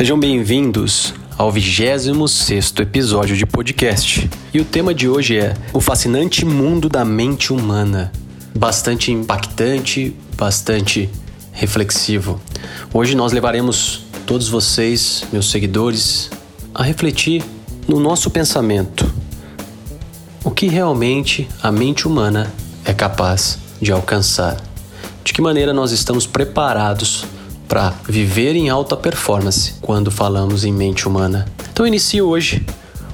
Sejam bem-vindos ao 26 episódio de podcast. E o tema de hoje é o fascinante mundo da mente humana. Bastante impactante, bastante reflexivo. Hoje nós levaremos todos vocês, meus seguidores, a refletir no nosso pensamento. O que realmente a mente humana é capaz de alcançar? De que maneira nós estamos preparados para viver em alta performance quando falamos em mente humana? Então, inicio hoje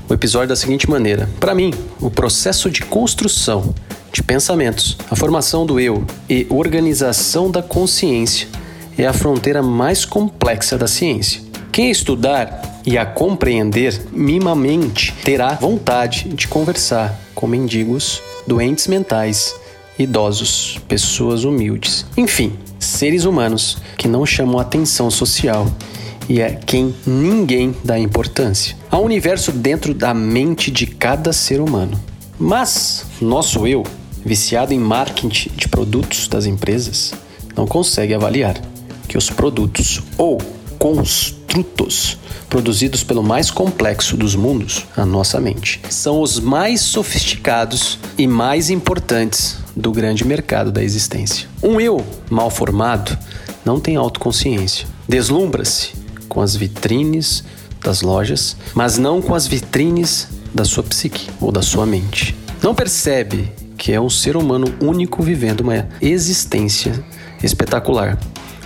o episódio da seguinte maneira: para mim, o processo de construção de pensamentos, a formação do eu e organização da consciência é a fronteira mais complexa da ciência. Quem estudar e a compreender minimamente terá vontade de conversar com mendigos, doentes mentais, idosos, pessoas humildes, enfim, seres humanos que não chamam atenção social e é quem ninguém dá importância. Há um universo dentro da mente de cada ser humano. Mas nosso eu viciado em marketing de produtos das empresas, não consegue avaliar que os produtos ou construtos produzidos pelo mais complexo dos mundos, a nossa mente, são os mais sofisticados e mais importantes do grande mercado da existência. Um eu mal formado não tem autoconsciência. Deslumbra-se com as vitrines das lojas, mas não com as vitrines da sua psique ou da sua mente. Não percebe que é um ser humano único vivendo uma existência espetacular,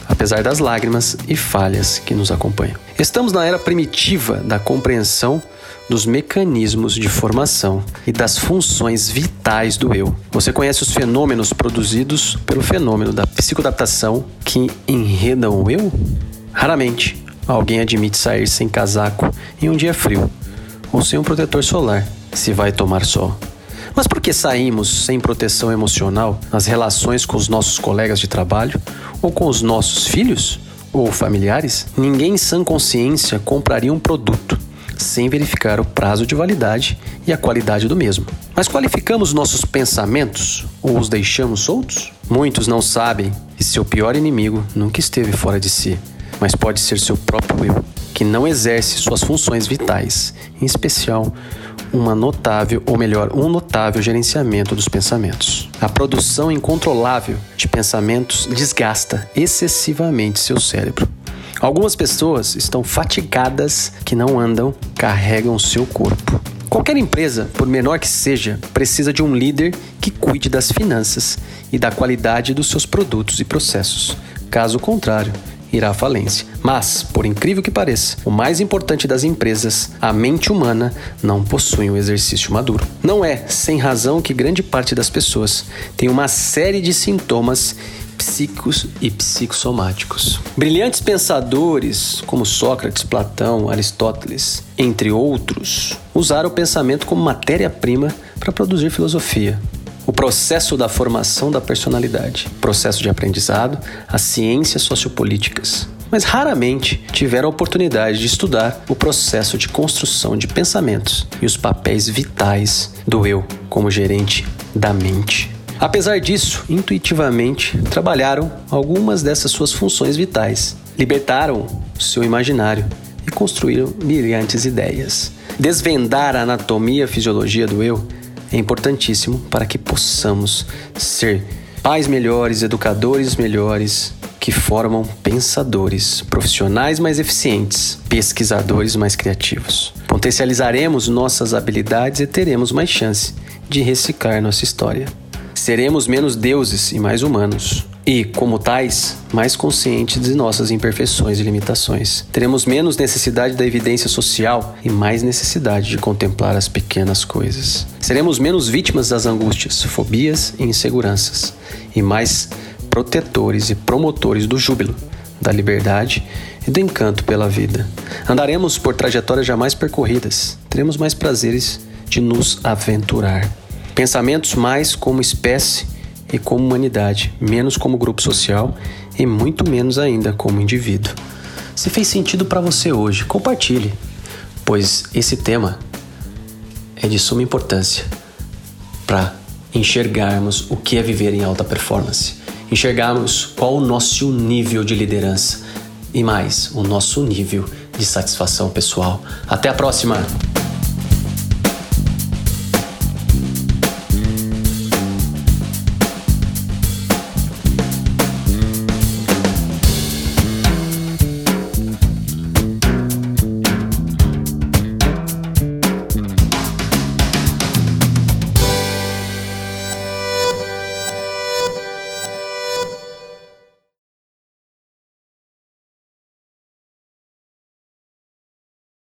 apesar das lágrimas e falhas que nos acompanham. Estamos na era primitiva da compreensão dos mecanismos de formação e das funções vitais do eu. Você conhece os fenômenos produzidos pelo fenômeno da psicoadaptação que enredam o eu? Raramente alguém admite sair sem casaco em um dia frio ou sem um protetor solar se vai tomar sol. Mas por que saímos sem proteção emocional nas relações com os nossos colegas de trabalho ou com os nossos filhos ou familiares? Ninguém em sã consciência compraria um produto sem verificar o prazo de validade e a qualidade do mesmo. Mas qualificamos nossos pensamentos ou os deixamos soltos? Muitos não sabem que seu pior inimigo nunca esteve fora de si, mas pode ser seu próprio eu, que não exerce suas funções vitais, em especial uma notável, ou melhor, um notável gerenciamento dos pensamentos. A produção incontrolável de pensamentos desgasta excessivamente seu cérebro. Algumas pessoas estão fatigadas que não andam, carregam seu corpo. Qualquer empresa, por menor que seja, precisa de um líder que cuide das finanças e da qualidade dos seus produtos e processos. Caso contrário, irá à falência. Mas, por incrível que pareça, o mais importante das empresas, a mente humana, não possui um exercício maduro. Não é sem razão que grande parte das pessoas tem uma série de sintomas psíquicos e psicossomáticos. Brilhantes pensadores como Sócrates, Platão, Aristóteles, entre outros, usaram o pensamento como matéria-prima para produzir filosofia, o processo da formação da personalidade, processo de aprendizado, as ciências sociopolíticas. Mas raramente tiveram a oportunidade de estudar o processo de construção de pensamentos e os papéis vitais do eu como gerente da mente. Apesar disso, intuitivamente trabalharam algumas dessas suas funções vitais, libertaram seu imaginário e construíram brilhantes ideias. Desvendar a anatomia e fisiologia do eu é importantíssimo para que possamos ser pais melhores, educadores melhores, que formam pensadores, profissionais mais eficientes, pesquisadores mais criativos. Potencializaremos nossas habilidades e teremos mais chance de reciclar nossa história. Seremos menos deuses e mais humanos e, como tais, mais conscientes de nossas imperfeições e limitações. Teremos menos necessidade da evidência social e mais necessidade de contemplar as pequenas coisas. Seremos menos vítimas das angústias, fobias e inseguranças e mais protetores e promotores do júbilo, da liberdade e do encanto pela vida. Andaremos por trajetórias jamais percorridas, teremos mais prazeres de nos aventurar. Pensamentos mais como espécie e como humanidade, menos como grupo social e muito menos ainda como indivíduo. Se fez sentido para você hoje, compartilhe, pois esse tema é de suma importância para enxergarmos o que é viver em alta performance, enxergarmos qual o nosso nível de liderança e mais, o nosso nível de satisfação pessoal. Até a próxima!